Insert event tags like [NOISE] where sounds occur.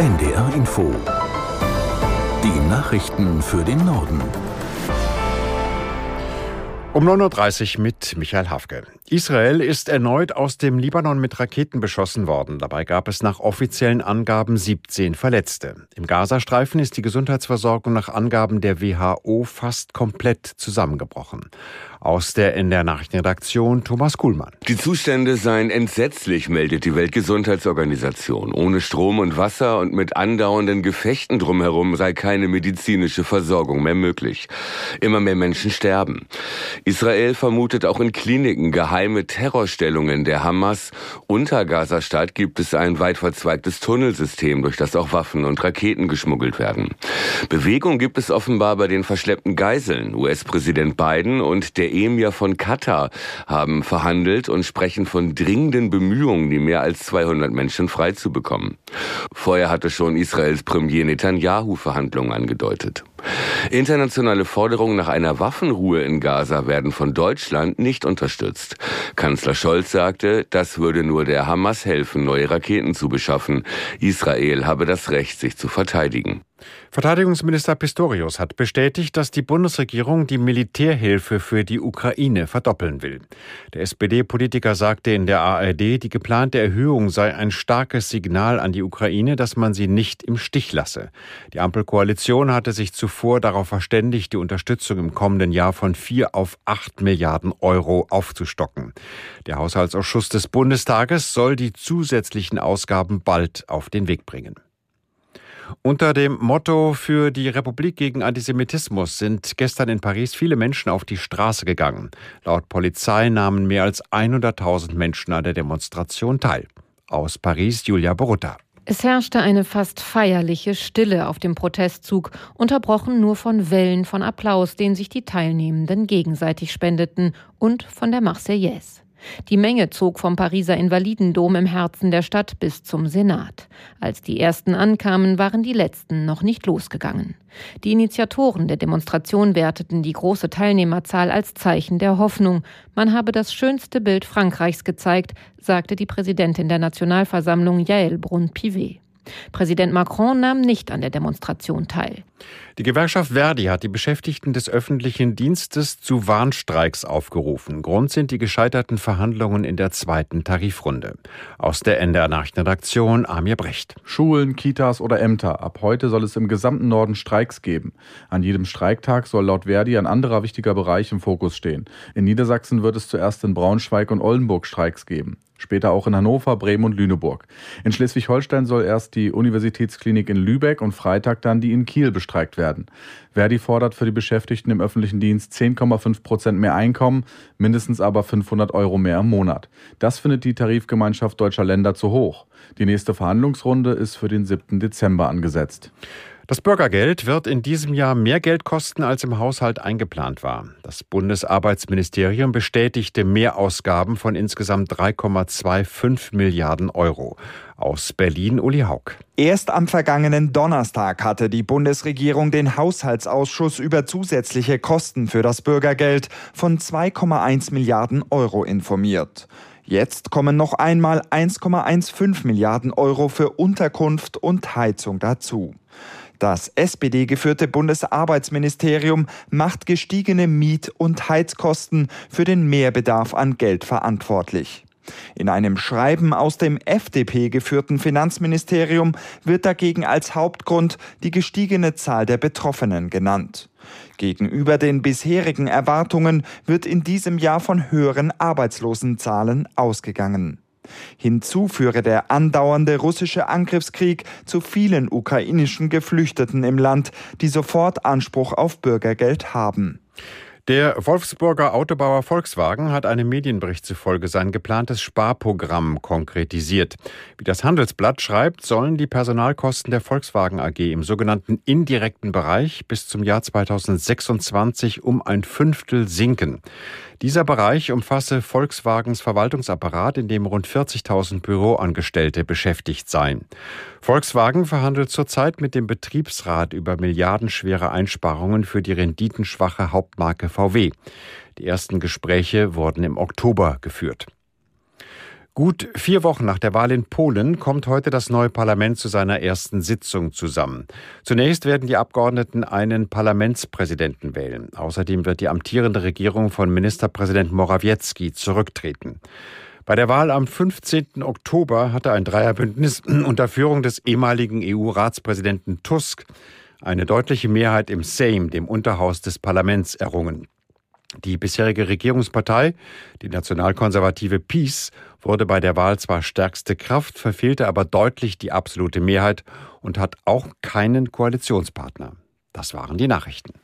NDR Info. Die Nachrichten für den Norden. Um 9.30 Uhr mit Michael Hafke. Israel ist erneut aus dem Libanon mit Raketen beschossen worden. Dabei gab es nach offiziellen Angaben 17 Verletzte. Im Gazastreifen ist die Gesundheitsversorgung nach Angaben der WHO fast komplett zusammengebrochen. Aus der NDR Nachrichtenredaktion Thomas Kuhlmann. Die Zustände seien entsetzlich, meldet die Weltgesundheitsorganisation. Ohne Strom und Wasser und mit andauernden Gefechten drumherum sei keine medizinische Versorgung mehr möglich. Immer mehr Menschen sterben. Israel vermutet auch in Kliniken geheime Terrorstellungen der Hamas. Unter Gazastadt gibt es ein weit verzweigtes Tunnelsystem, durch das auch Waffen und Raketen geschmuggelt werden. Bewegung gibt es offenbar bei den verschleppten Geiseln. US-Präsident Biden und der Emir von Katar haben verhandelt und sprechen von dringenden Bemühungen, die mehr als 200 Menschen freizubekommen. Vorher hatte schon Israels Premier Netanyahu Verhandlungen angedeutet. Internationale Forderungen nach einer Waffenruhe in Gaza werden von Deutschland nicht unterstützt. Kanzler Scholz sagte, das würde nur der Hamas helfen, neue Raketen zu beschaffen. Israel habe das Recht, sich zu verteidigen. Verteidigungsminister Pistorius hat bestätigt, dass die Bundesregierung die Militärhilfe für die Ukraine verdoppeln will. Der SPD-Politiker sagte in der ARD, die geplante Erhöhung sei ein starkes Signal an die Ukraine, dass man sie nicht im Stich lasse. Die Ampelkoalition hatte sich zuvor darauf verständigt, die Unterstützung im kommenden Jahr von vier auf acht Milliarden Euro aufzustocken. Der Haushaltsausschuss des Bundestages soll die zusätzlichen Ausgaben bald auf den Weg bringen. Unter dem Motto für die Republik gegen Antisemitismus sind gestern in Paris viele Menschen auf die Straße gegangen. Laut Polizei nahmen mehr als 100.000 Menschen an der Demonstration teil. Aus Paris Julia Borutta. Es herrschte eine fast feierliche Stille auf dem Protestzug, unterbrochen nur von Wellen von Applaus, den sich die Teilnehmenden gegenseitig spendeten, und von der Marseillaise. Die Menge zog vom Pariser Invalidendom im Herzen der Stadt bis zum Senat. Als die ersten ankamen, waren die letzten noch nicht losgegangen. Die Initiatoren der Demonstration werteten die große Teilnehmerzahl als Zeichen der Hoffnung. Man habe das schönste Bild Frankreichs gezeigt, sagte die Präsidentin der Nationalversammlung Yael Brun-Pivet. Präsident Macron nahm nicht an der Demonstration teil. Die Gewerkschaft Verdi hat die Beschäftigten des öffentlichen Dienstes zu Warnstreiks aufgerufen. Grund sind die gescheiterten Verhandlungen in der zweiten Tarifrunde. Aus der NDR Nachrichtenredaktion Amir Brecht. Schulen, Kitas oder Ämter. Ab heute soll es im gesamten Norden Streiks geben. An jedem Streiktag soll laut Verdi ein anderer wichtiger Bereich im Fokus stehen. In Niedersachsen wird es zuerst in Braunschweig und Oldenburg Streiks geben später auch in Hannover, Bremen und Lüneburg. In Schleswig-Holstein soll erst die Universitätsklinik in Lübeck und Freitag dann die in Kiel bestreikt werden. Verdi fordert für die Beschäftigten im öffentlichen Dienst 10,5 Prozent mehr Einkommen, mindestens aber 500 Euro mehr im Monat. Das findet die Tarifgemeinschaft deutscher Länder zu hoch. Die nächste Verhandlungsrunde ist für den 7. Dezember angesetzt. Das Bürgergeld wird in diesem Jahr mehr Geld kosten, als im Haushalt eingeplant war. Das Bundesarbeitsministerium bestätigte Mehrausgaben von insgesamt 3,25 Milliarden Euro. Aus Berlin Uli Haug. Erst am vergangenen Donnerstag hatte die Bundesregierung den Haushaltsausschuss über zusätzliche Kosten für das Bürgergeld von 2,1 Milliarden Euro informiert. Jetzt kommen noch einmal 1,15 Milliarden Euro für Unterkunft und Heizung dazu. Das SPD-geführte Bundesarbeitsministerium macht gestiegene Miet- und Heizkosten für den Mehrbedarf an Geld verantwortlich. In einem Schreiben aus dem FDP-geführten Finanzministerium wird dagegen als Hauptgrund die gestiegene Zahl der Betroffenen genannt. Gegenüber den bisherigen Erwartungen wird in diesem Jahr von höheren Arbeitslosenzahlen ausgegangen. Hinzu führe der andauernde russische Angriffskrieg zu vielen ukrainischen Geflüchteten im Land, die sofort Anspruch auf Bürgergeld haben. Der Wolfsburger Autobauer Volkswagen hat einem Medienbericht zufolge sein geplantes Sparprogramm konkretisiert. Wie das Handelsblatt schreibt, sollen die Personalkosten der Volkswagen AG im sogenannten indirekten Bereich bis zum Jahr 2026 um ein Fünftel sinken. Dieser Bereich umfasse Volkswagens Verwaltungsapparat, in dem rund 40.000 Büroangestellte beschäftigt seien. Volkswagen verhandelt zurzeit mit dem Betriebsrat über milliardenschwere Einsparungen für die renditenschwache Hauptmarke VW. Die ersten Gespräche wurden im Oktober geführt. Gut vier Wochen nach der Wahl in Polen kommt heute das neue Parlament zu seiner ersten Sitzung zusammen. Zunächst werden die Abgeordneten einen Parlamentspräsidenten wählen. Außerdem wird die amtierende Regierung von Ministerpräsident Morawiecki zurücktreten. Bei der Wahl am 15. Oktober hatte ein Dreierbündnis [CLEARS THROAT] unter Führung des ehemaligen EU-Ratspräsidenten Tusk eine deutliche Mehrheit im Sejm, dem Unterhaus des Parlaments, errungen. Die bisherige Regierungspartei, die nationalkonservative PiS, wurde bei der Wahl zwar stärkste Kraft, verfehlte aber deutlich die absolute Mehrheit und hat auch keinen Koalitionspartner. Das waren die Nachrichten.